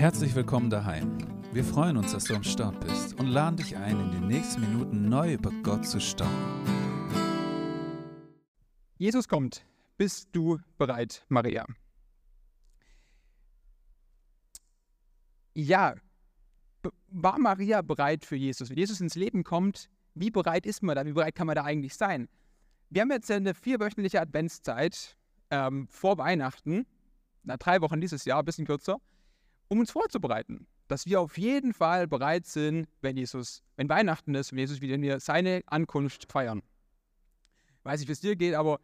Herzlich willkommen daheim. Wir freuen uns, dass du am Start bist und laden dich ein, in den nächsten Minuten neu über Gott zu staunen. Jesus kommt. Bist du bereit, Maria? Ja, war Maria bereit für Jesus? Wenn Jesus ins Leben kommt, wie bereit ist man da? Wie bereit kann man da eigentlich sein? Wir haben jetzt eine vierwöchentliche Adventszeit ähm, vor Weihnachten, na, drei Wochen dieses Jahr, ein bisschen kürzer um uns vorzubereiten. Dass wir auf jeden Fall bereit sind, wenn Jesus, wenn Weihnachten ist, wenn Jesus wieder wir seine Ankunft feiern. Weiß nicht, wie es dir geht, aber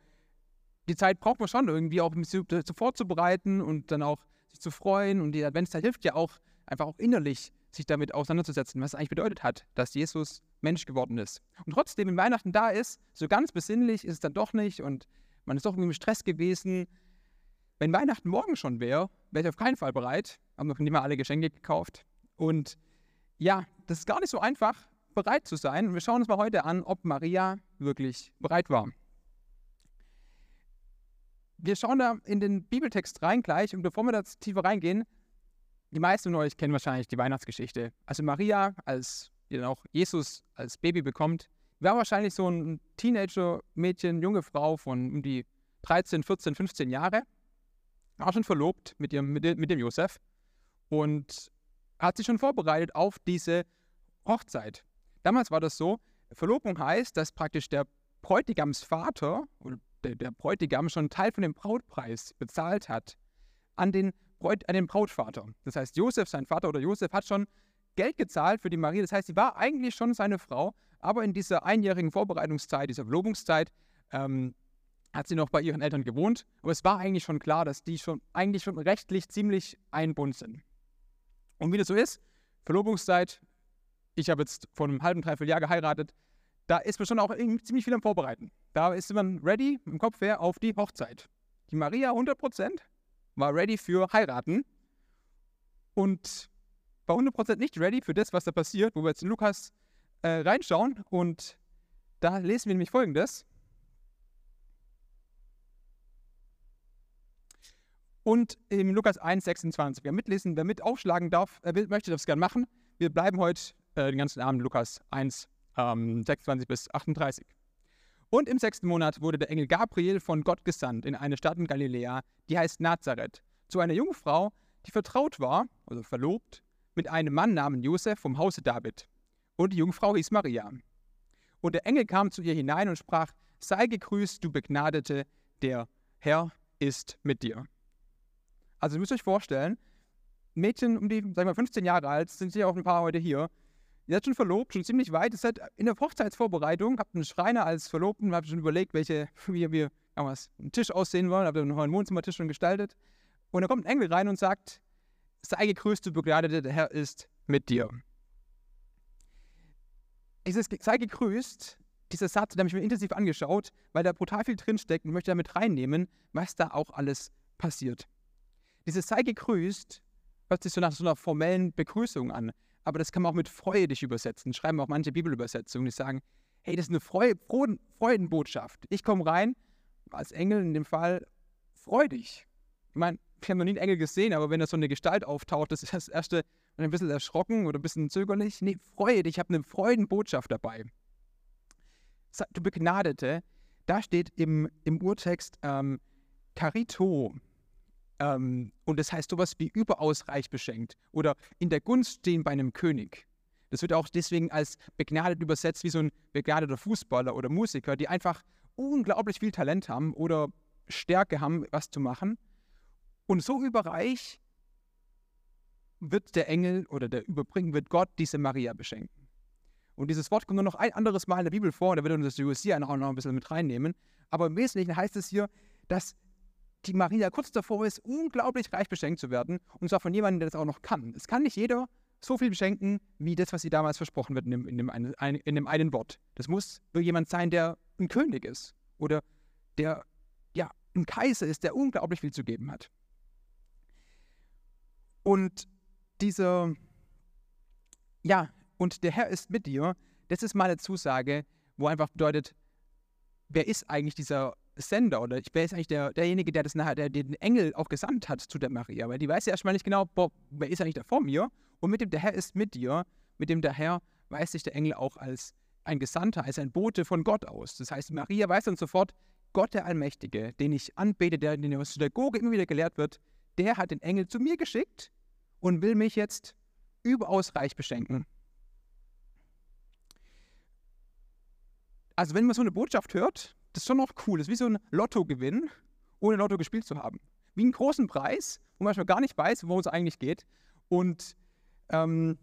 die Zeit braucht man schon irgendwie auch, um sich vorzubereiten und dann auch sich zu freuen. Und die Adventszeit hilft ja auch, einfach auch innerlich sich damit auseinanderzusetzen, was es eigentlich bedeutet hat, dass Jesus Mensch geworden ist. Und trotzdem, wenn Weihnachten da ist, so ganz besinnlich ist es dann doch nicht und man ist doch irgendwie im Stress gewesen. Wenn Weihnachten morgen schon wäre, wäre ich auf keinen Fall bereit, haben noch nicht mal alle Geschenke gekauft. Und ja, das ist gar nicht so einfach, bereit zu sein. Wir schauen uns mal heute an, ob Maria wirklich bereit war. Wir schauen da in den Bibeltext rein gleich und bevor wir da tiefer reingehen, die meisten von euch kennen wahrscheinlich die Weihnachtsgeschichte. Also Maria, als ihr dann auch Jesus als Baby bekommt, war wahrscheinlich so ein Teenager-Mädchen, junge Frau von um die 13, 14, 15 Jahre. War schon verlobt mit, ihrem, mit, mit dem Josef und hat sich schon vorbereitet auf diese Hochzeit. Damals war das so, Verlobung heißt, dass praktisch der Bräutigamsvater oder der, der Bräutigam schon Teil von dem Brautpreis bezahlt hat an den, Bräut, an den Brautvater. Das heißt, Josef, sein Vater oder Josef, hat schon Geld gezahlt für die Maria. Das heißt, sie war eigentlich schon seine Frau, aber in dieser einjährigen Vorbereitungszeit, dieser Verlobungszeit, ähm, hat sie noch bei ihren Eltern gewohnt. Aber es war eigentlich schon klar, dass die schon eigentlich schon rechtlich ziemlich einbunden sind. Und wie das so ist, Verlobungszeit, ich habe jetzt vor einem halben, dreiviertel Jahr geheiratet, da ist man schon auch ziemlich viel am Vorbereiten. Da ist man ready im Kopf her auf die Hochzeit. Die Maria 100% war ready für heiraten und war 100% nicht ready für das, was da passiert, wo wir jetzt in Lukas äh, reinschauen und da lesen wir nämlich folgendes. Und im Lukas 1, 26. Wer mitlesen, wer mit aufschlagen darf, äh, möchte das gerne machen. Wir bleiben heute äh, den ganzen Abend Lukas 1, ähm, 26 bis 38. Und im sechsten Monat wurde der Engel Gabriel von Gott gesandt in eine Stadt in Galiläa, die heißt Nazareth, zu einer Jungfrau, die vertraut war, also verlobt, mit einem Mann namens Josef vom Hause David. Und die Jungfrau hieß Maria. Und der Engel kam zu ihr hinein und sprach: Sei gegrüßt, du Begnadete, der Herr ist mit dir. Also ihr müsst euch vorstellen, Mädchen um die, sagen wir mal, 15 Jahre alt, sind ja auch ein paar heute hier. Ihr seid schon verlobt, schon ziemlich weit. Ihr seid in der Hochzeitsvorbereitung, habt einen Schreiner als Verlobten, habt schon überlegt, welche, wie wir was, einen Tisch aussehen wollen, habt einen neuen Wohnzimmertisch schon gestaltet. Und da kommt ein Engel rein und sagt, sei gegrüßt, du Begleitete, der Herr ist mit dir. Dieses sei gegrüßt, dieser Satz, den habe ich mir intensiv angeschaut, weil da brutal viel drinsteckt und möchte damit reinnehmen, was da auch alles passiert. Dieses sei gegrüßt hört sich so nach so einer formellen Begrüßung an. Aber das kann man auch mit freudig übersetzen. Schreiben auch manche Bibelübersetzungen, die sagen, hey, das ist eine Freu Freudenbotschaft. Ich komme rein, als Engel in dem Fall, freudig. Ich meine, ich habe noch nie einen Engel gesehen, aber wenn da so eine Gestalt auftaucht, das ist das Erste ein bisschen erschrocken oder ein bisschen zögerlich. Nee, freudig, ich habe eine Freudenbotschaft dabei. Du Begnadete, da steht im, im Urtext ähm, Carito, ähm, und das heißt sowas wie überaus reich beschenkt oder in der Gunst stehen bei einem König. Das wird auch deswegen als begnadet übersetzt wie so ein begnadeter Fußballer oder Musiker, die einfach unglaublich viel Talent haben oder Stärke haben, was zu machen. Und so überreich wird der Engel oder der Überbringen, wird Gott diese Maria beschenken. Und dieses Wort kommt nur noch ein anderes Mal in der Bibel vor, da wird uns das Josia auch noch ein bisschen mit reinnehmen. Aber im Wesentlichen heißt es hier, dass die Maria kurz davor ist, unglaublich reich beschenkt zu werden. Und zwar von jemandem, der das auch noch kann. Es kann nicht jeder so viel beschenken, wie das, was sie damals versprochen wird in dem, in dem, einen, in dem einen Wort. Das muss jemand sein, der ein König ist. Oder der ja, ein Kaiser ist, der unglaublich viel zu geben hat. Und dieser, ja, und der Herr ist mit dir, das ist mal eine Zusage, wo einfach bedeutet, wer ist eigentlich dieser Sender oder ich, wer ist eigentlich der, derjenige, der das nachher, der den Engel auch gesandt hat zu der Maria? Weil die weiß ja erstmal nicht genau, boah, wer ist eigentlich da vor mir? Und mit dem der Herr ist mit dir, mit dem der Herr weiß sich der Engel auch als ein Gesandter, als ein Bote von Gott aus. Das heißt, Maria weiß dann sofort, Gott der Allmächtige, den ich anbete, der in der Synagoge immer wieder gelehrt wird, der hat den Engel zu mir geschickt und will mich jetzt überaus reich beschenken. Also wenn man so eine Botschaft hört, das ist schon noch cool. Das ist wie so ein Lottogewinn, ohne Lotto gespielt zu haben. Wie einen großen Preis, wo man manchmal gar nicht weiß, worum es eigentlich geht. Und ähm,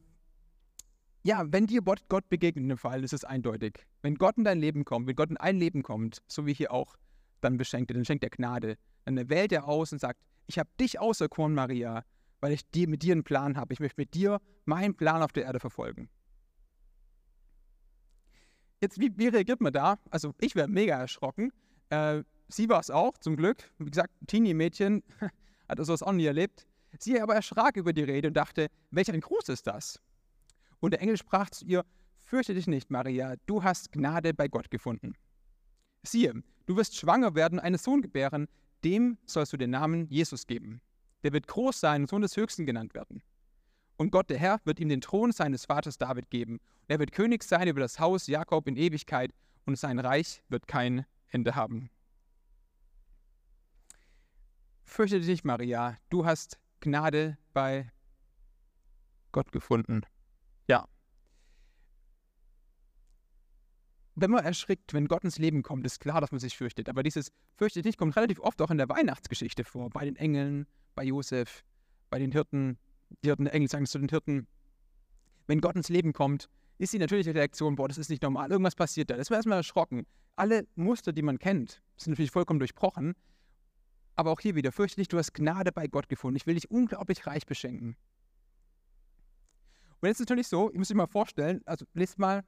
ja, wenn dir Gott begegnet in dem Fall, ist es eindeutig. Wenn Gott in dein Leben kommt, wenn Gott in ein Leben kommt, so wie hier auch, dann beschenkt er, dann schenkt er Gnade. Dann wählt er aus und sagt, ich habe dich auserkoren, Maria, weil ich dir, mit dir einen Plan habe. Ich möchte mit dir meinen Plan auf der Erde verfolgen. Jetzt, wie, wie reagiert man da? Also ich wäre mega erschrocken. Äh, sie war es auch, zum Glück. Wie gesagt, Teenie-Mädchen hat sowas auch nie erlebt. Sie aber erschrak über die Rede und dachte, welch ein Gruß ist das? Und der Engel sprach zu ihr, fürchte dich nicht, Maria, du hast Gnade bei Gott gefunden. Siehe, du wirst schwanger werden, einen Sohn gebären, dem sollst du den Namen Jesus geben. Der wird groß sein und Sohn des Höchsten genannt werden. Und Gott, der Herr, wird ihm den Thron seines Vaters David geben. Und er wird König sein über das Haus Jakob in Ewigkeit und sein Reich wird kein Ende haben. Fürchte dich, Maria, du hast Gnade bei Gott gefunden. Ja. Wenn man erschrickt, wenn Gott ins Leben kommt, ist klar, dass man sich fürchtet. Aber dieses Fürchte dich kommt relativ oft auch in der Weihnachtsgeschichte vor. Bei den Engeln, bei Josef, bei den Hirten. Die Hirten, der Engel sagen zu den Hirten. Wenn Gott ins Leben kommt, ist die natürliche Reaktion, boah, das ist nicht normal, irgendwas passiert da. Das war erstmal erschrocken. Alle Muster, die man kennt, sind natürlich vollkommen durchbrochen. Aber auch hier wieder, fürchte dich, du hast Gnade bei Gott gefunden. Ich will dich unglaublich reich beschenken. Und jetzt ist es natürlich so, ich muss euch mal vorstellen, also lest mal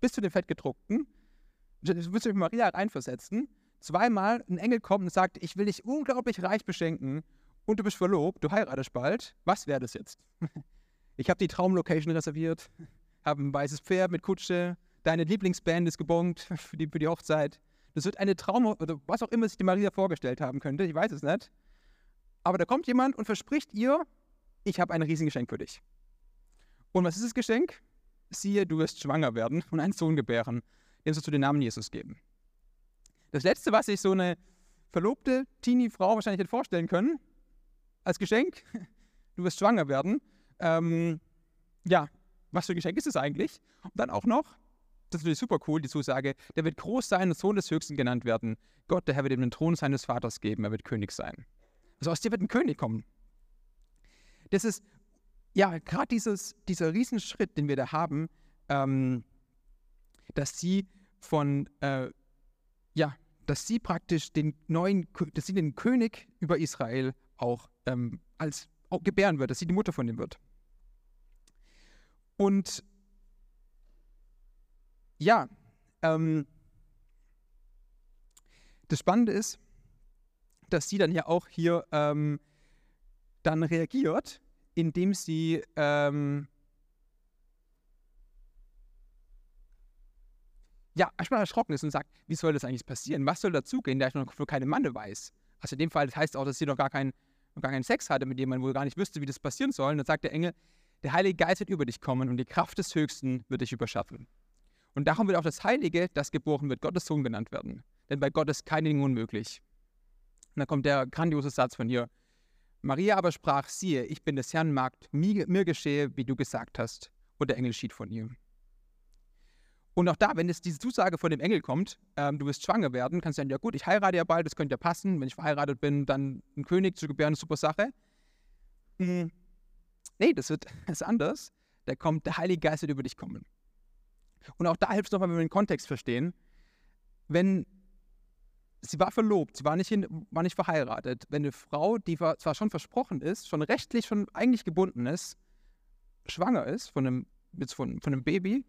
bis zu den Fettgedruckten, das müsst ihr euch Maria reinversetzen, zweimal ein Engel kommt und sagt, ich will dich unglaublich reich beschenken und du bist verlobt, du heiratest bald, was wäre das jetzt? Ich habe die Traumlocation reserviert, habe ein weißes Pferd mit Kutsche, deine Lieblingsband ist gebongt für die, für die Hochzeit. Das wird eine Traum, oder was auch immer sich die Maria vorgestellt haben könnte, ich weiß es nicht. Aber da kommt jemand und verspricht ihr, ich habe ein Riesengeschenk für dich. Und was ist das Geschenk? Siehe, du wirst schwanger werden und einen Sohn gebären, dem sollst du den Namen Jesus geben. Das Letzte, was sich so eine verlobte Teenie-Frau wahrscheinlich hätte vorstellen können, als Geschenk, du wirst schwanger werden. Ähm, ja, was für ein Geschenk ist es eigentlich? Und dann auch noch, das ist natürlich super cool, die Zusage, der wird groß sein und Sohn des Höchsten genannt werden. Gott, der Herr wird ihm den Thron seines Vaters geben, er wird König sein. Also aus dir wird ein König kommen. Das ist ja, gerade dieser Riesenschritt, den wir da haben, ähm, dass sie von, äh, ja, dass sie praktisch den neuen, dass sie den König über Israel auch ähm, als auch gebären wird, dass sie die Mutter von ihm wird. Und ja, ähm, das Spannende ist, dass sie dann ja auch hier ähm, dann reagiert indem sie ähm, ja, erstmal erschrocken ist und sagt, wie soll das eigentlich passieren? Was soll dazugehen, der ich noch für keine Manne weiß? Also in dem Fall das heißt auch, dass sie noch gar, kein, noch gar keinen Sex hatte mit jemandem, wo gar nicht wüsste, wie das passieren soll. Und dann sagt der Engel, der Heilige Geist wird über dich kommen und die Kraft des Höchsten wird dich überschaffen. Und darum wird auch das Heilige, das geboren wird, Gottes Sohn genannt werden. Denn bei Gott ist kein Ding unmöglich. Und dann kommt der grandiose Satz von hier, Maria aber sprach, siehe, ich bin des Herrn Magd, mir, mir geschehe, wie du gesagt hast. Und der Engel schied von ihr. Und auch da, wenn es diese Zusage von dem Engel kommt, ähm, du wirst schwanger werden, kannst du sagen, ja gut, ich heirate ja bald, das könnte ja passen. Wenn ich verheiratet bin, dann einen König zu gebären, eine super Sache. Mhm. Nee, das wird das ist anders. Da kommt der Heilige Geist wird über dich kommen. Und auch da hilft es nochmal, wenn wir den Kontext verstehen. Wenn sie war verlobt, sie war nicht, hin, war nicht verheiratet. Wenn eine Frau, die zwar schon versprochen ist, schon rechtlich schon eigentlich gebunden ist, schwanger ist von einem, jetzt von, von einem Baby,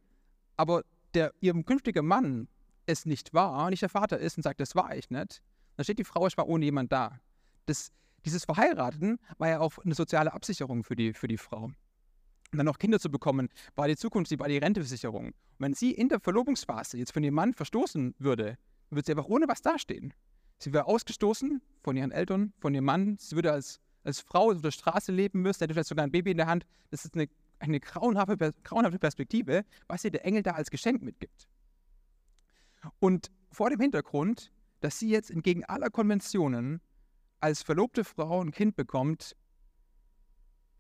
aber der ihrem künftigen Mann es nicht war, nicht der Vater ist und sagt, das war ich nicht, dann steht die Frau, ich war ohne jemand da. Das, dieses Verheiraten war ja auch eine soziale Absicherung für die, für die Frau. Und dann noch Kinder zu bekommen, war die Zukunft, war die Renteversicherung. Und wenn sie in der Verlobungsphase jetzt von ihrem Mann verstoßen würde, wird sie einfach ohne was dastehen. Sie wäre ausgestoßen von ihren Eltern, von ihrem Mann. Sie würde als, als Frau auf der Straße leben müssen, hätte vielleicht sogar ein Baby in der Hand. Das ist eine, eine grauenhafte, grauenhafte Perspektive, was ihr der Engel da als Geschenk mitgibt. Und vor dem Hintergrund, dass sie jetzt entgegen aller Konventionen als verlobte Frau ein Kind bekommt,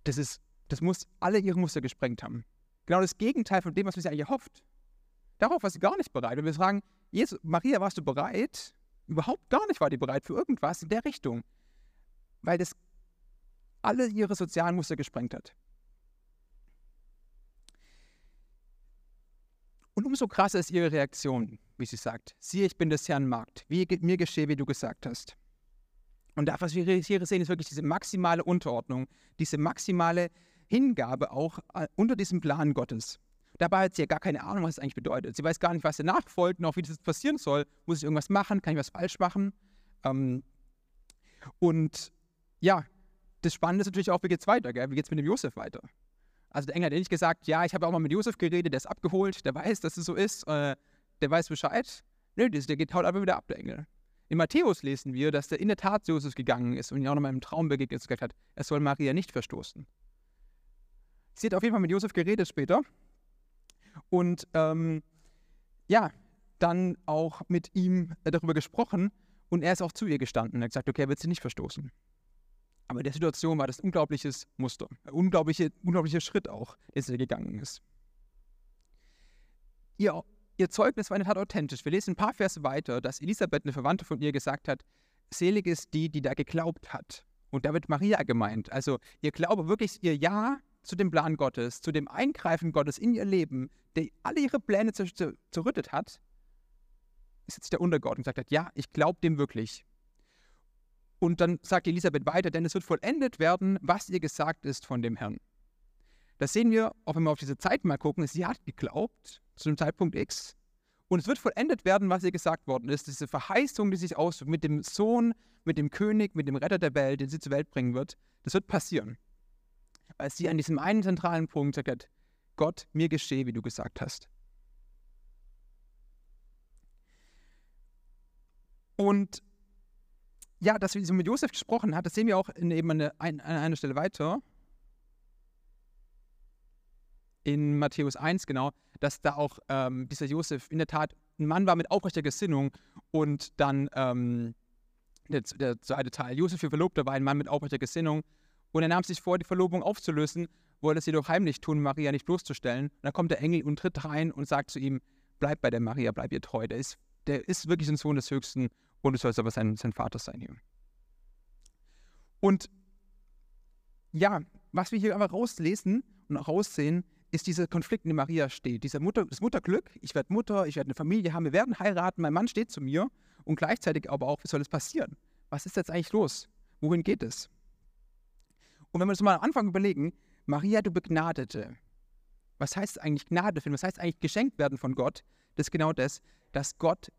das, ist, das muss alle ihre Muster gesprengt haben. Genau das Gegenteil von dem, was man sich eigentlich erhofft. Darauf war sie gar nicht bereit. Und wir fragen, Jesus, Maria, warst du bereit? Überhaupt gar nicht war die bereit für irgendwas in der Richtung. Weil das alle ihre sozialen Muster gesprengt hat. Und umso krasser ist ihre Reaktion, wie sie sagt, siehe, ich bin des Herrn Magd, wie mir geschehe, wie du gesagt hast. Und das, was wir hier sehen, ist wirklich diese maximale Unterordnung, diese maximale Hingabe auch äh, unter diesem Plan Gottes. Dabei hat sie ja gar keine Ahnung, was es eigentlich bedeutet. Sie weiß gar nicht, was danach folgt, noch wie das passieren soll. Muss ich irgendwas machen? Kann ich was falsch machen? Ähm, und ja, das Spannende ist natürlich auch, wie geht es weiter? Gell? Wie geht es mit dem Josef weiter? Also der Engel hat nicht gesagt, ja, ich habe auch mal mit Josef geredet, der ist abgeholt, der weiß, dass es so ist, äh, der weiß Bescheid. Nö, der geht haut einfach wieder ab, der Engel. In Matthäus lesen wir, dass der in der Tat zu Josef gegangen ist und ihn auch nochmal im Traum begegnet und gesagt hat, er soll Maria nicht verstoßen. Sie hat auf jeden Fall mit Josef geredet später und ähm, ja, dann auch mit ihm darüber gesprochen und er ist auch zu ihr gestanden. Er hat gesagt, okay, er wird sie nicht verstoßen. Aber in der Situation war das ein unglaubliches Muster, ein unglaubliche, unglaublicher Schritt auch, der sie gegangen ist. Ihr, ihr Zeugnis war in der Tat authentisch. Wir lesen ein paar Verse weiter, dass Elisabeth, eine Verwandte von ihr, gesagt hat, selig ist die, die da geglaubt hat. Und da wird Maria gemeint. Also ihr Glaube, wirklich ihr Ja zu dem Plan Gottes, zu dem Eingreifen Gottes in ihr Leben, der alle ihre Pläne zer zer zerrüttet hat, ist jetzt der Untergott und sagt, ja, ich glaube dem wirklich. Und dann sagt Elisabeth weiter, denn es wird vollendet werden, was ihr gesagt ist von dem Herrn. Das sehen wir, auch wenn wir auf diese Zeit mal gucken, sie hat geglaubt zu dem Zeitpunkt X. Und es wird vollendet werden, was ihr gesagt worden ist. Diese Verheißung, die sich ausdrückt mit dem Sohn, mit dem König, mit dem Retter der Welt, den sie zur Welt bringen wird, das wird passieren als sie an diesem einen zentralen Punkt sagt, Gott, mir geschehe, wie du gesagt hast. Und ja, dass sie mit Josef gesprochen hat, das sehen wir auch in eben an, an einer Stelle weiter. In Matthäus 1, genau, dass da auch ähm, dieser Josef in der Tat ein Mann war mit aufrechter Gesinnung und dann ähm, der, der zweite Teil, Josef, ihr Verlobter, war ein Mann mit aufrechter Gesinnung und er nahm sich vor, die Verlobung aufzulösen, wollte es jedoch heimlich tun, Maria nicht bloßzustellen. Und dann kommt der Engel und tritt rein und sagt zu ihm, bleib bei der Maria, bleib ihr treu. Der ist, der ist wirklich ein Sohn des Höchsten und du sollst aber sein, sein Vater sein hier. Und ja, was wir hier aber rauslesen und auch raussehen, ist dieser Konflikt, in dem Maria steht. Dieser Mutter, das Mutterglück, ich werde Mutter, ich werde eine Familie haben, wir werden heiraten, mein Mann steht zu mir und gleichzeitig aber auch, wie soll es passieren? Was ist jetzt eigentlich los? Wohin geht es? Und wenn wir uns mal am Anfang überlegen, Maria, du Begnadete. Was heißt eigentlich Gnade finden? Was heißt eigentlich geschenkt werden von Gott? Das ist genau das, dass Gott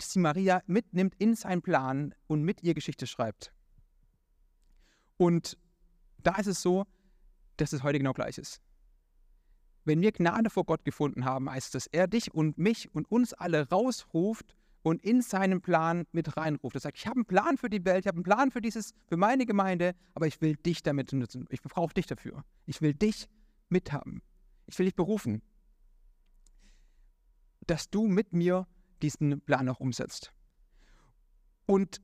sie Maria mitnimmt in seinen Plan und mit ihr Geschichte schreibt. Und da ist es so, dass es heute genau gleich ist. Wenn wir Gnade vor Gott gefunden haben, heißt es, dass er dich und mich und uns alle rausruft und in seinen Plan mit reinruft. Er sagt, ich habe einen Plan für die Welt, ich habe einen Plan für dieses, für meine Gemeinde, aber ich will dich damit nutzen. Ich brauche dich dafür. Ich will dich mithaben. Ich will dich berufen, dass du mit mir diesen Plan auch umsetzt. Und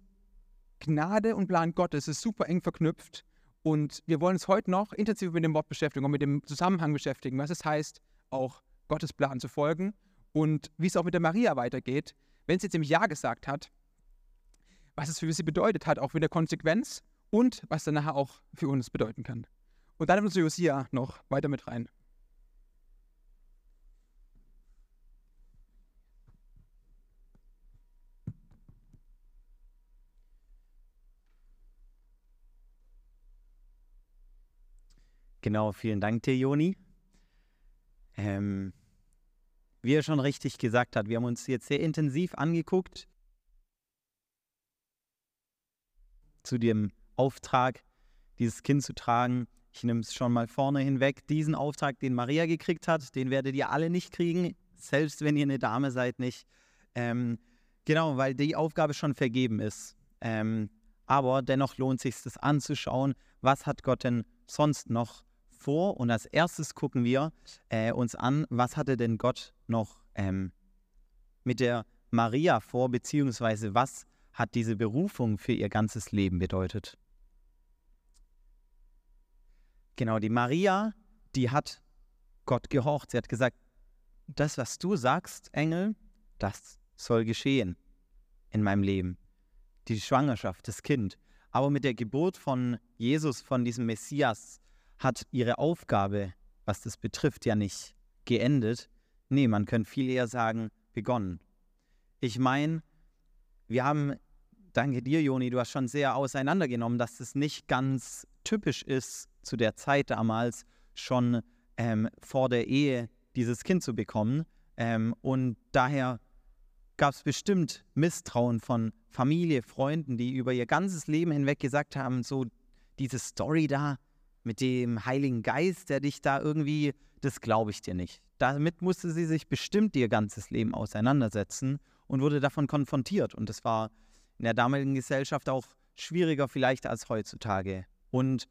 Gnade und Plan Gottes ist super eng verknüpft. Und wir wollen uns heute noch intensiv mit dem Wort beschäftigen und mit dem Zusammenhang beschäftigen, was es heißt, auch Gottes Plan zu folgen und wie es auch mit der Maria weitergeht, wenn sie jetzt im Ja gesagt hat, was es für sie bedeutet hat, auch mit der Konsequenz und was dann nachher auch für uns bedeuten kann. Und dann nimmt Josia noch weiter mit rein. Genau, vielen Dank dir, Joni. Ähm, wie er schon richtig gesagt hat, wir haben uns jetzt sehr intensiv angeguckt zu dem Auftrag, dieses Kind zu tragen. Ich nehme es schon mal vorne hinweg. Diesen Auftrag, den Maria gekriegt hat, den werdet ihr alle nicht kriegen, selbst wenn ihr eine Dame seid, nicht. Ähm, genau, weil die Aufgabe schon vergeben ist. Ähm, aber dennoch lohnt sich das anzuschauen, was hat Gott denn sonst noch vor. Und als erstes gucken wir äh, uns an, was hatte denn Gott noch ähm, mit der Maria vor, beziehungsweise was hat diese Berufung für ihr ganzes Leben bedeutet. Genau, die Maria, die hat Gott gehorcht. Sie hat gesagt, das, was du sagst, Engel, das soll geschehen in meinem Leben. Die Schwangerschaft, das Kind. Aber mit der Geburt von Jesus, von diesem Messias, hat ihre Aufgabe, was das betrifft, ja nicht geendet. Nee, man könnte viel eher sagen, begonnen. Ich meine, wir haben, danke dir, Joni, du hast schon sehr auseinandergenommen, dass es nicht ganz typisch ist, zu der Zeit damals schon ähm, vor der Ehe dieses Kind zu bekommen. Ähm, und daher gab es bestimmt Misstrauen von Familie, Freunden, die über ihr ganzes Leben hinweg gesagt haben, so diese Story da mit dem Heiligen Geist, der dich da irgendwie, das glaube ich dir nicht. Damit musste sie sich bestimmt ihr ganzes Leben auseinandersetzen und wurde davon konfrontiert. Und das war in der damaligen Gesellschaft auch schwieriger vielleicht als heutzutage. Und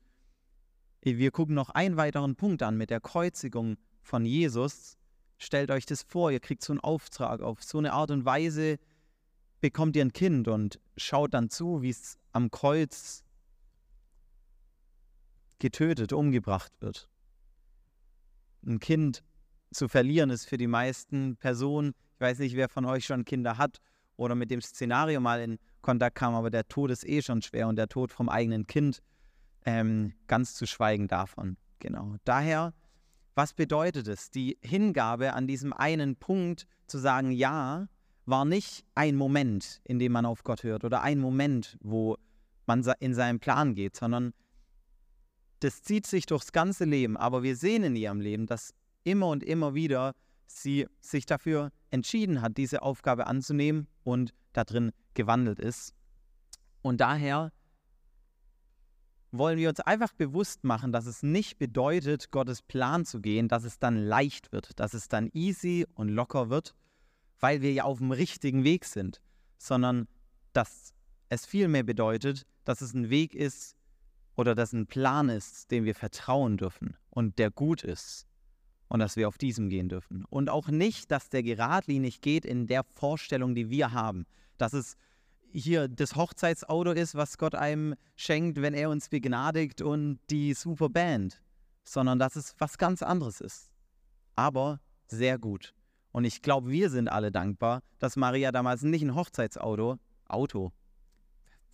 wir gucken noch einen weiteren Punkt an mit der Kreuzigung von Jesus. Stellt euch das vor, ihr kriegt so einen Auftrag. Auf so eine Art und Weise bekommt ihr ein Kind und schaut dann zu, wie es am Kreuz getötet, umgebracht wird. Ein Kind zu verlieren ist für die meisten Personen, ich weiß nicht, wer von euch schon Kinder hat oder mit dem Szenario mal in Kontakt kam, aber der Tod ist eh schon schwer und der Tod vom eigenen Kind ähm, ganz zu schweigen davon. Genau. Daher, was bedeutet es? Die Hingabe an diesem einen Punkt zu sagen, ja, war nicht ein Moment, in dem man auf Gott hört oder ein Moment, wo man in seinen Plan geht, sondern das zieht sich durchs ganze Leben. Aber wir sehen in ihrem Leben, dass immer und immer wieder sie sich dafür entschieden hat, diese Aufgabe anzunehmen und darin gewandelt ist. Und daher wollen wir uns einfach bewusst machen, dass es nicht bedeutet, Gottes Plan zu gehen, dass es dann leicht wird, dass es dann easy und locker wird, weil wir ja auf dem richtigen Weg sind, sondern dass es vielmehr bedeutet, dass es ein Weg ist oder dass ein Plan ist, dem wir vertrauen dürfen und der gut ist und dass wir auf diesem gehen dürfen. Und auch nicht, dass der geradlinig geht in der Vorstellung, die wir haben, dass es hier das Hochzeitsauto ist, was Gott einem schenkt, wenn er uns begnadigt und die super Band, sondern dass es was ganz anderes ist. Aber sehr gut. Und ich glaube, wir sind alle dankbar, dass Maria damals nicht ein Hochzeitsauto, Auto,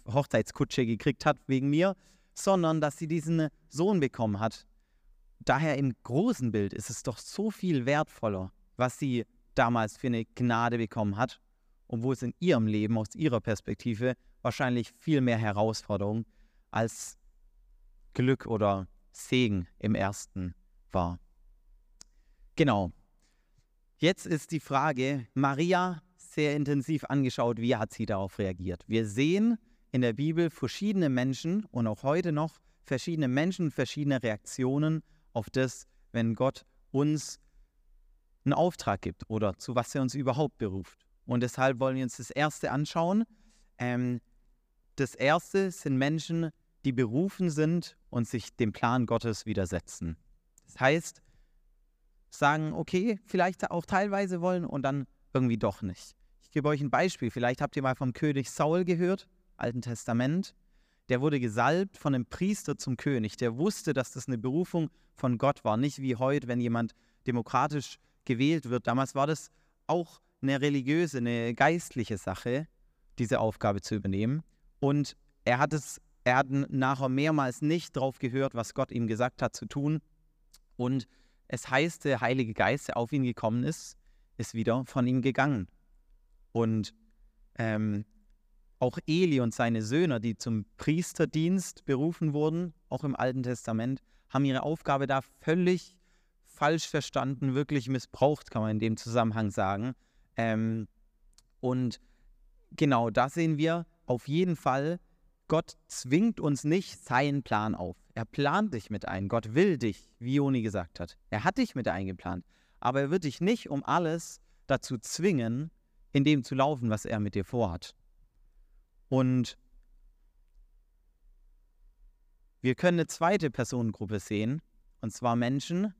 Hochzeitskutsche gekriegt hat wegen mir, sondern dass sie diesen Sohn bekommen hat. Daher im großen Bild ist es doch so viel wertvoller, was sie damals für eine Gnade bekommen hat obwohl es in ihrem Leben aus ihrer Perspektive wahrscheinlich viel mehr Herausforderung als Glück oder Segen im ersten war. Genau. Jetzt ist die Frage, Maria sehr intensiv angeschaut, wie hat sie darauf reagiert. Wir sehen in der Bibel verschiedene Menschen und auch heute noch verschiedene Menschen, verschiedene Reaktionen auf das, wenn Gott uns einen Auftrag gibt oder zu was er uns überhaupt beruft. Und deshalb wollen wir uns das Erste anschauen. Ähm, das Erste sind Menschen, die berufen sind und sich dem Plan Gottes widersetzen. Das heißt, sagen, okay, vielleicht auch teilweise wollen und dann irgendwie doch nicht. Ich gebe euch ein Beispiel. Vielleicht habt ihr mal vom König Saul gehört, Alten Testament. Der wurde gesalbt von einem Priester zum König. Der wusste, dass das eine Berufung von Gott war. Nicht wie heute, wenn jemand demokratisch gewählt wird. Damals war das auch eine religiöse, eine geistliche Sache, diese Aufgabe zu übernehmen. Und er hat es, er hat nachher mehrmals nicht darauf gehört, was Gott ihm gesagt hat zu tun. Und es heißt, der Heilige Geist, der auf ihn gekommen ist, ist wieder von ihm gegangen. Und ähm, auch Eli und seine Söhne, die zum Priesterdienst berufen wurden, auch im Alten Testament, haben ihre Aufgabe da völlig falsch verstanden, wirklich missbraucht, kann man in dem Zusammenhang sagen. Ähm, und genau, da sehen wir auf jeden Fall, Gott zwingt uns nicht seinen Plan auf. Er plant dich mit ein. Gott will dich, wie Joni gesagt hat. Er hat dich mit eingeplant. Aber er wird dich nicht um alles dazu zwingen, in dem zu laufen, was er mit dir vorhat. Und Wir können eine zweite Personengruppe sehen, und zwar Menschen,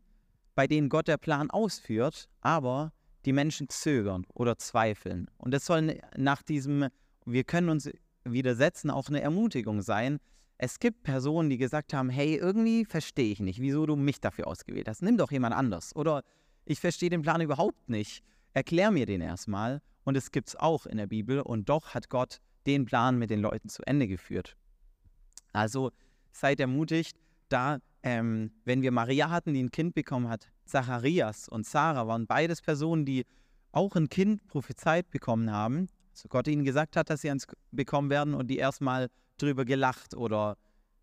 bei denen Gott der Plan ausführt, aber die Menschen zögern oder zweifeln. Und das soll nach diesem, wir können uns widersetzen, auch eine Ermutigung sein. Es gibt Personen, die gesagt haben, hey, irgendwie verstehe ich nicht, wieso du mich dafür ausgewählt hast. Nimm doch jemand anders. Oder ich verstehe den Plan überhaupt nicht. Erklär mir den erstmal. Und es gibt es auch in der Bibel. Und doch hat Gott den Plan mit den Leuten zu Ende geführt. Also seid ermutigt, da, ähm, wenn wir Maria hatten, die ein Kind bekommen hat, Zacharias und Sarah waren beides Personen, die auch ein Kind prophezeit bekommen haben. Also Gott ihnen gesagt hat, dass sie eins bekommen werden und die erstmal drüber gelacht oder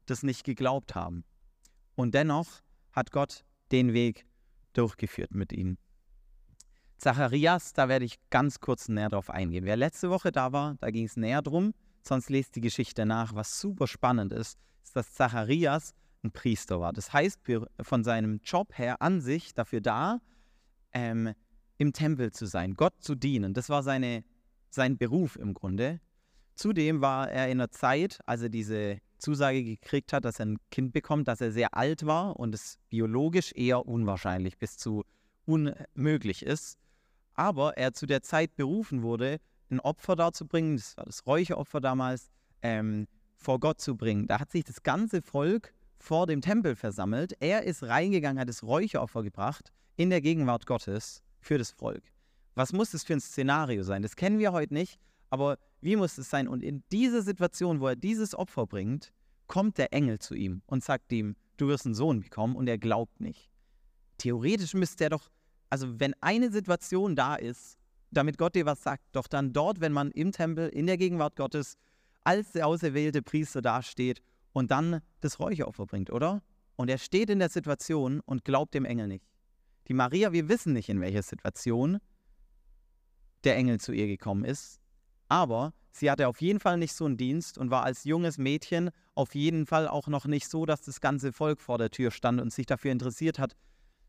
das nicht geglaubt haben. Und dennoch hat Gott den Weg durchgeführt mit ihnen. Zacharias, da werde ich ganz kurz näher drauf eingehen. Wer letzte Woche da war, da ging es näher drum, sonst lest die Geschichte nach. Was super spannend ist, ist, dass Zacharias ein Priester war. Das heißt, von seinem Job her an sich dafür da, ähm, im Tempel zu sein, Gott zu dienen. Das war seine, sein Beruf im Grunde. Zudem war er in einer Zeit, als er diese Zusage gekriegt hat, dass er ein Kind bekommt, dass er sehr alt war und es biologisch eher unwahrscheinlich bis zu unmöglich ist. Aber er zu der Zeit berufen wurde, ein Opfer darzubringen, das war das Räucheropfer damals, ähm, vor Gott zu bringen. Da hat sich das ganze Volk vor dem Tempel versammelt. Er ist reingegangen, hat das Räucheropfer gebracht in der Gegenwart Gottes für das Volk. Was muss das für ein Szenario sein? Das kennen wir heute nicht, aber wie muss es sein? Und in dieser Situation, wo er dieses Opfer bringt, kommt der Engel zu ihm und sagt ihm, du wirst einen Sohn bekommen und er glaubt nicht. Theoretisch müsste er doch, also wenn eine Situation da ist, damit Gott dir was sagt, doch dann dort, wenn man im Tempel, in der Gegenwart Gottes, als der auserwählte Priester dasteht und dann das Räucheropfer bringt, oder? Und er steht in der Situation und glaubt dem Engel nicht. Die Maria, wir wissen nicht, in welcher Situation der Engel zu ihr gekommen ist, aber sie hatte auf jeden Fall nicht so einen Dienst und war als junges Mädchen auf jeden Fall auch noch nicht so, dass das ganze Volk vor der Tür stand und sich dafür interessiert hat,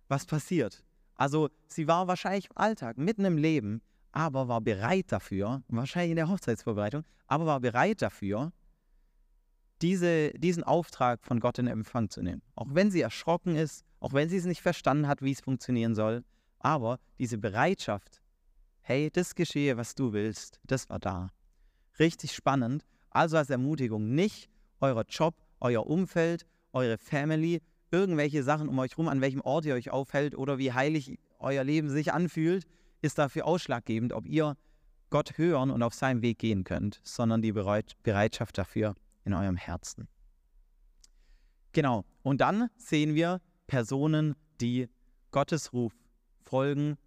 was passiert. Also sie war wahrscheinlich im Alltag, mitten im Leben, aber war bereit dafür, wahrscheinlich in der Hochzeitsvorbereitung, aber war bereit dafür, diese, diesen Auftrag von Gott in Empfang zu nehmen. Auch wenn sie erschrocken ist, auch wenn sie es nicht verstanden hat, wie es funktionieren soll, aber diese Bereitschaft, hey, das geschehe, was du willst, das war da. Richtig spannend. Also als Ermutigung, nicht euer Job, euer Umfeld, eure Family, irgendwelche Sachen um euch herum, an welchem Ort ihr euch aufhält oder wie heilig euer Leben sich anfühlt, ist dafür ausschlaggebend, ob ihr Gott hören und auf seinem Weg gehen könnt, sondern die Bereitschaft dafür, in eurem Herzen. Genau. Und dann sehen wir Personen, die Gottes Ruf folgen,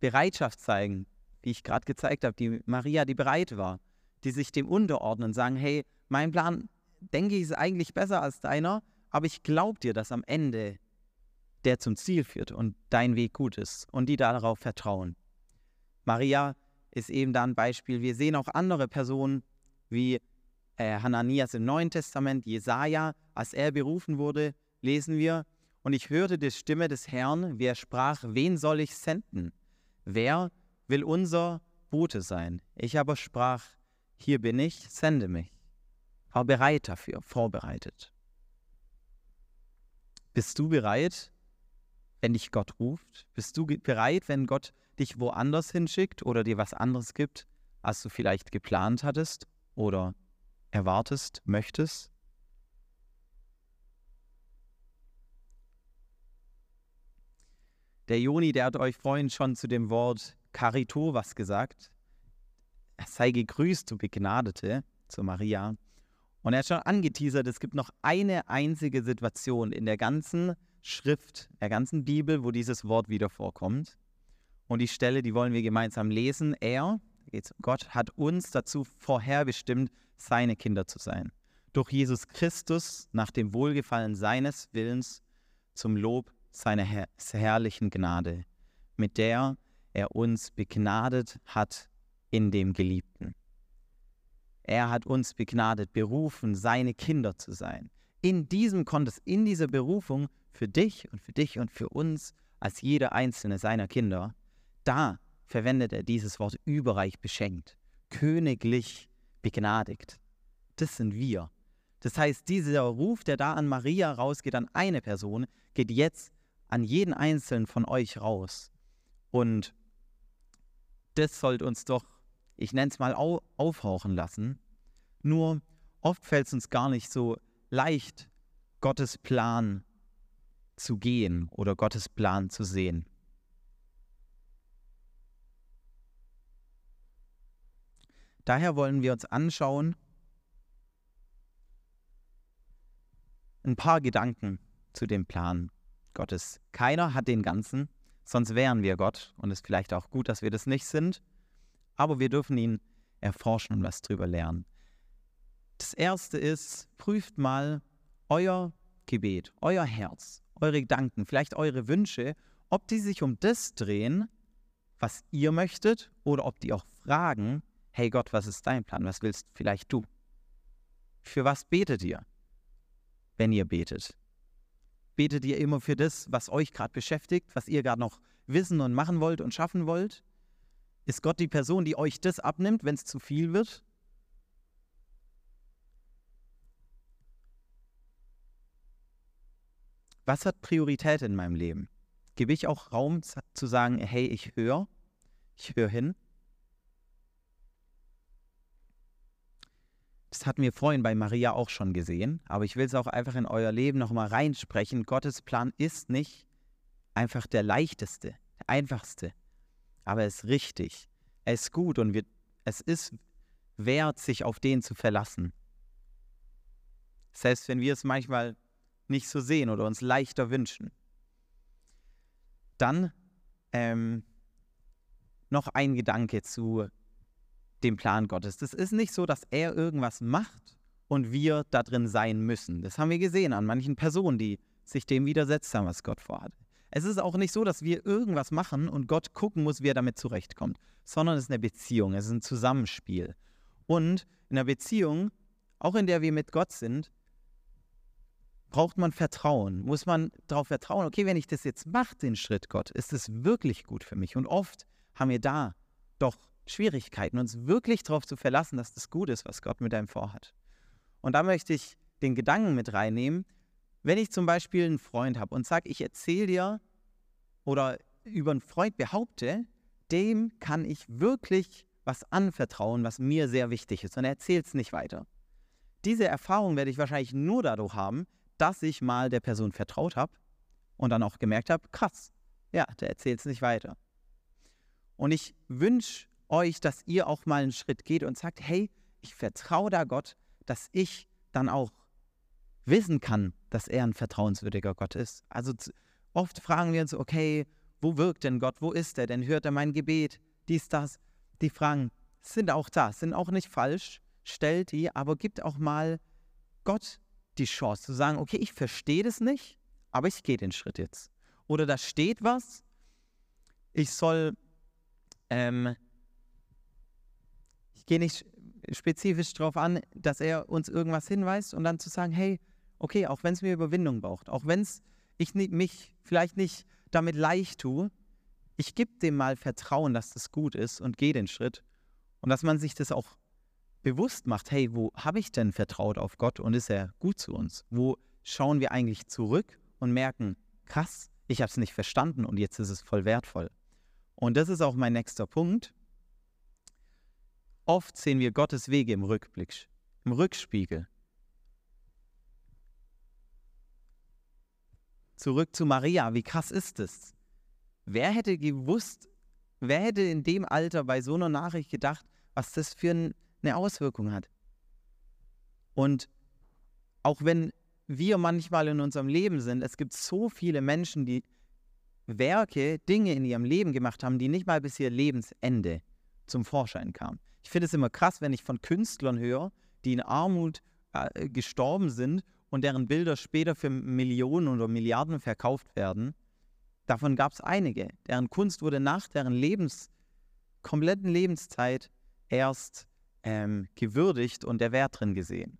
Bereitschaft zeigen, wie ich gerade gezeigt habe, die Maria, die bereit war, die sich dem unterordnen, sagen, hey, mein Plan, denke ich, ist eigentlich besser als deiner, aber ich glaube dir, dass am Ende der zum Ziel führt und dein Weg gut ist und die darauf vertrauen. Maria ist eben da ein Beispiel. Wir sehen auch andere Personen wie äh, Hananias im Neuen Testament, Jesaja, als er berufen wurde, lesen wir, und ich hörte die Stimme des Herrn, wer sprach, wen soll ich senden? Wer will unser Bote sein? Ich aber sprach, hier bin ich, sende mich. War bereit dafür, vorbereitet. Bist du bereit, wenn dich Gott ruft? Bist du bereit, wenn Gott dich woanders hinschickt oder dir was anderes gibt, als du vielleicht geplant hattest oder erwartest, möchtest? Der Joni, der hat euch vorhin schon zu dem Wort Carito was gesagt. Sei gegrüßt, du Begnadete, zu Maria. Und er hat schon angeteasert, es gibt noch eine einzige Situation in der ganzen Schrift, der ganzen Bibel, wo dieses Wort wieder vorkommt. Und die Stelle, die wollen wir gemeinsam lesen. Er, Gott, hat uns dazu vorherbestimmt, seine Kinder zu sein. Durch Jesus Christus nach dem Wohlgefallen seines Willens zum Lob seiner her herrlichen Gnade, mit der er uns begnadet hat in dem Geliebten. Er hat uns begnadet, berufen, seine Kinder zu sein. In diesem Kontext, in dieser Berufung für dich und für dich und für uns als jeder einzelne seiner Kinder, da verwendet er dieses Wort überreich beschenkt, königlich begnadigt. Das sind wir. Das heißt, dieser Ruf, der da an Maria rausgeht, an eine Person, geht jetzt an jeden einzelnen von euch raus. Und das sollte uns doch, ich nenne es mal, au aufhauchen lassen. Nur oft fällt es uns gar nicht so leicht, Gottes Plan zu gehen oder Gottes Plan zu sehen. Daher wollen wir uns anschauen, ein paar Gedanken zu dem Plan Gottes. Keiner hat den ganzen, sonst wären wir Gott und es ist vielleicht auch gut, dass wir das nicht sind, aber wir dürfen ihn erforschen und was drüber lernen. Das erste ist, prüft mal euer Gebet, euer Herz, eure Gedanken, vielleicht eure Wünsche, ob die sich um das drehen, was ihr möchtet, oder ob die auch fragen, hey Gott, was ist dein Plan? Was willst vielleicht du? Für was betet ihr, wenn ihr betet? Betet ihr immer für das, was euch gerade beschäftigt, was ihr gerade noch wissen und machen wollt und schaffen wollt? Ist Gott die Person, die euch das abnimmt, wenn es zu viel wird? Was hat Priorität in meinem Leben? Gebe ich auch Raum zu sagen, hey, ich höre, ich höre hin? Das hatten wir vorhin bei Maria auch schon gesehen, aber ich will es auch einfach in euer Leben nochmal reinsprechen. Gottes Plan ist nicht einfach der leichteste, der einfachste, aber er ist richtig, er ist gut und wir, es ist wert, sich auf den zu verlassen. Selbst wenn wir es manchmal nicht so sehen oder uns leichter wünschen. Dann ähm, noch ein Gedanke zu dem Plan Gottes. Das ist nicht so, dass er irgendwas macht und wir da drin sein müssen. Das haben wir gesehen an manchen Personen, die sich dem widersetzt haben, was Gott vorhat. Es ist auch nicht so, dass wir irgendwas machen und Gott gucken muss, wie er damit zurechtkommt, sondern es ist eine Beziehung, es ist ein Zusammenspiel. Und in einer Beziehung, auch in der wir mit Gott sind, braucht man Vertrauen. Muss man darauf vertrauen, okay, wenn ich das jetzt mache, den Schritt Gott, ist es wirklich gut für mich. Und oft haben wir da doch Schwierigkeiten, uns wirklich darauf zu verlassen, dass das gut ist, was Gott mit einem vorhat. Und da möchte ich den Gedanken mit reinnehmen, wenn ich zum Beispiel einen Freund habe und sage, ich erzähle dir oder über einen Freund behaupte, dem kann ich wirklich was anvertrauen, was mir sehr wichtig ist und er erzählt es nicht weiter. Diese Erfahrung werde ich wahrscheinlich nur dadurch haben, dass ich mal der Person vertraut habe und dann auch gemerkt habe, krass, ja, der erzählt es nicht weiter. Und ich wünsche euch, dass ihr auch mal einen Schritt geht und sagt, hey, ich vertraue da Gott, dass ich dann auch wissen kann, dass er ein vertrauenswürdiger Gott ist. Also oft fragen wir uns, okay, wo wirkt denn Gott? Wo ist er denn? Hört er mein Gebet? Dies, das. Die Fragen sind auch da, sind auch nicht falsch. Stellt die, aber gibt auch mal Gott die Chance zu sagen, okay, ich verstehe das nicht, aber ich gehe den Schritt jetzt. Oder da steht was, ich soll, ähm, ich gehe nicht spezifisch darauf an, dass er uns irgendwas hinweist und dann zu sagen, hey, okay, auch wenn es mir Überwindung braucht, auch wenn es ich mich vielleicht nicht damit leicht tue, ich gebe dem mal Vertrauen, dass das gut ist und gehe den Schritt. Und dass man sich das auch bewusst macht, hey, wo habe ich denn vertraut auf Gott und ist er gut zu uns? Wo schauen wir eigentlich zurück und merken, krass, ich habe es nicht verstanden und jetzt ist es voll wertvoll. Und das ist auch mein nächster Punkt. Oft sehen wir Gottes Wege im Rückblick, im Rückspiegel. Zurück zu Maria, wie krass ist es? Wer hätte gewusst, wer hätte in dem Alter bei so einer Nachricht gedacht, was das für ein eine Auswirkung hat. Und auch wenn wir manchmal in unserem Leben sind, es gibt so viele Menschen, die Werke, Dinge in ihrem Leben gemacht haben, die nicht mal bis ihr Lebensende zum Vorschein kamen. Ich finde es immer krass, wenn ich von Künstlern höre, die in Armut äh, gestorben sind und deren Bilder später für Millionen oder Milliarden verkauft werden. Davon gab es einige. Deren Kunst wurde nach deren Lebens, kompletten Lebenszeit erst ähm, gewürdigt und der Wert drin gesehen.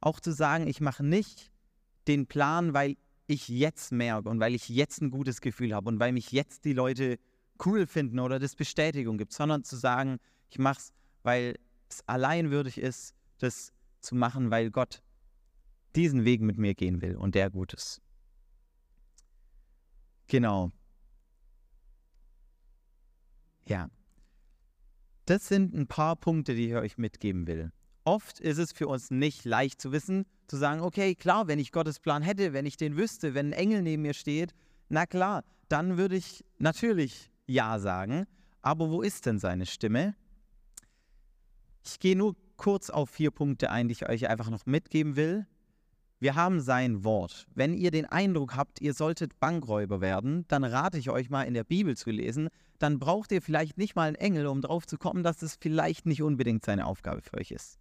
Auch zu sagen, ich mache nicht den Plan, weil ich jetzt merke und weil ich jetzt ein gutes Gefühl habe und weil mich jetzt die Leute cool finden oder das Bestätigung gibt, sondern zu sagen, ich mache es, weil es alleinwürdig ist, das zu machen, weil Gott diesen Weg mit mir gehen will und der gut ist. Genau. Ja. Das sind ein paar Punkte, die ich euch mitgeben will. Oft ist es für uns nicht leicht zu wissen, zu sagen, okay, klar, wenn ich Gottes Plan hätte, wenn ich den wüsste, wenn ein Engel neben mir steht, na klar, dann würde ich natürlich Ja sagen. Aber wo ist denn seine Stimme? Ich gehe nur kurz auf vier Punkte ein, die ich euch einfach noch mitgeben will. Wir haben sein Wort. Wenn ihr den Eindruck habt, ihr solltet Bankräuber werden, dann rate ich euch mal in der Bibel zu lesen. Dann braucht ihr vielleicht nicht mal einen Engel, um drauf zu kommen, dass es vielleicht nicht unbedingt seine Aufgabe für euch ist.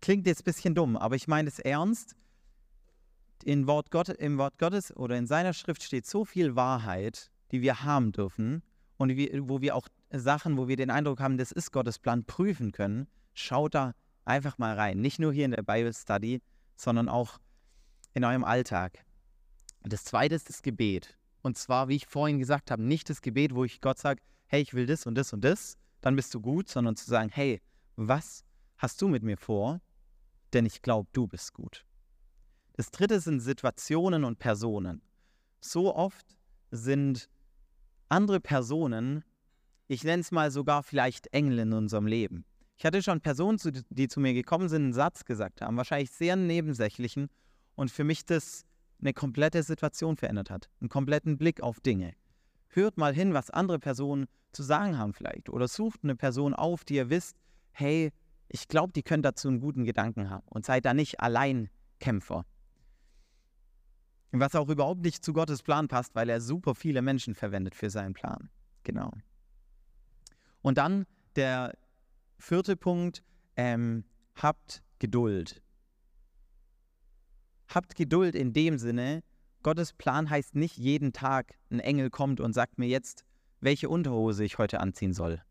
Klingt jetzt ein bisschen dumm, aber ich meine es ernst. In Wort Gott, Im Wort Gottes oder in seiner Schrift steht so viel Wahrheit, die wir haben dürfen und wo wir auch Sachen, wo wir den Eindruck haben, das ist Gottes Plan, prüfen können. Schaut da einfach mal rein. Nicht nur hier in der Bible Study, sondern auch in eurem Alltag. Das zweite ist das Gebet. Und zwar, wie ich vorhin gesagt habe, nicht das Gebet, wo ich Gott sage, hey, ich will das und das und das, dann bist du gut, sondern zu sagen, hey, was hast du mit mir vor? Denn ich glaube, du bist gut. Das dritte sind Situationen und Personen. So oft sind andere Personen, ich nenne es mal sogar vielleicht Engel in unserem Leben. Ich hatte schon Personen, die zu mir gekommen sind, einen Satz gesagt haben, wahrscheinlich sehr nebensächlichen und für mich das eine komplette Situation verändert hat, einen kompletten Blick auf Dinge. Hört mal hin, was andere Personen zu sagen haben vielleicht oder sucht eine Person auf, die ihr wisst, hey, ich glaube, die können dazu einen guten Gedanken haben und seid da nicht Alleinkämpfer. Was auch überhaupt nicht zu Gottes Plan passt, weil er super viele Menschen verwendet für seinen Plan. Genau. Und dann der Vierter Punkt, ähm, habt Geduld. Habt Geduld in dem Sinne, Gottes Plan heißt nicht jeden Tag, ein Engel kommt und sagt mir jetzt, welche Unterhose ich heute anziehen soll.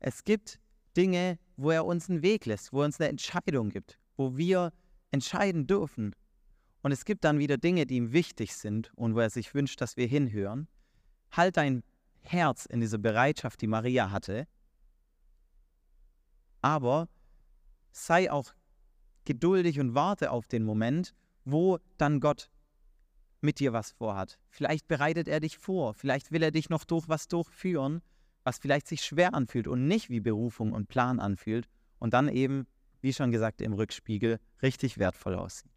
Es gibt Dinge, wo er uns einen Weg lässt, wo er uns eine Entscheidung gibt, wo wir entscheiden dürfen. Und es gibt dann wieder Dinge, die ihm wichtig sind und wo er sich wünscht, dass wir hinhören. Halt dein Herz in diese Bereitschaft, die Maria hatte, aber sei auch geduldig und warte auf den Moment, wo dann Gott mit dir was vorhat. Vielleicht bereitet er dich vor, vielleicht will er dich noch durch was durchführen, was vielleicht sich schwer anfühlt und nicht wie Berufung und Plan anfühlt und dann eben, wie schon gesagt, im Rückspiegel richtig wertvoll aussieht.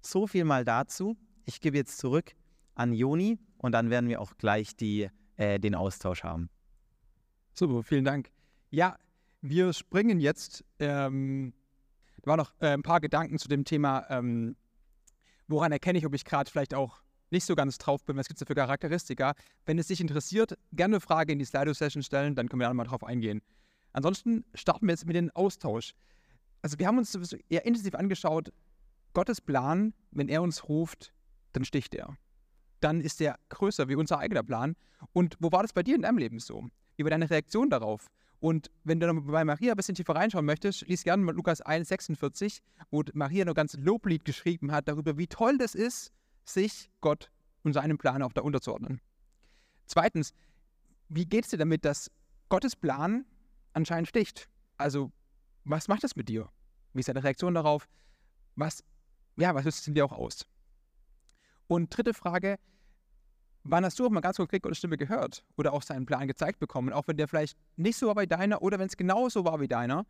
So viel mal dazu. Ich gebe jetzt zurück an Joni und dann werden wir auch gleich die, äh, den Austausch haben. Super, vielen Dank. Ja, wir springen jetzt, ähm, da waren noch äh, ein paar Gedanken zu dem Thema, ähm, woran erkenne ich, ob ich gerade vielleicht auch nicht so ganz drauf bin, was gibt es da für Charakteristika. Wenn es dich interessiert, gerne eine Frage in die Slido-Session stellen, dann können wir da mal drauf eingehen. Ansonsten starten wir jetzt mit dem Austausch. Also wir haben uns eher intensiv angeschaut, Gottes Plan, wenn er uns ruft, dann sticht er. Dann ist er größer wie unser eigener Plan. Und wo war das bei dir in deinem Leben so? Wie war deine Reaktion darauf? Und wenn du bei Maria ein bisschen tiefer reinschauen möchtest, lies gerne mal Lukas 1, 46, wo Maria noch ganz Loblied geschrieben hat darüber, wie toll das ist, sich Gott und seinem Plan auch da unterzuordnen. Zweitens, wie geht es dir damit, dass Gottes Plan anscheinend sticht? Also, was macht das mit dir? Wie ist deine Reaktion darauf? Was, ja, was löst es in dir auch aus? Und dritte Frage, Wann hast du auch mal ganz konkret Gottes Stimme gehört oder auch seinen Plan gezeigt bekommen, auch wenn der vielleicht nicht so war wie deiner oder wenn es genauso war wie deiner?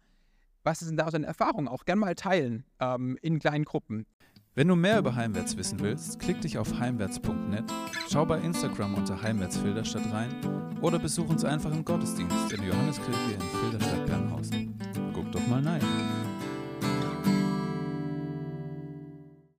Was ist denn da deine Erfahrung? Auch gerne mal teilen ähm, in kleinen Gruppen. Wenn du mehr über Heimwärts wissen willst, klick dich auf heimwärts.net, schau bei Instagram unter Heimwärts Filderstadt rein oder besuch uns einfach im Gottesdienst in der Johanneskirche in Filderstadt Bernhard.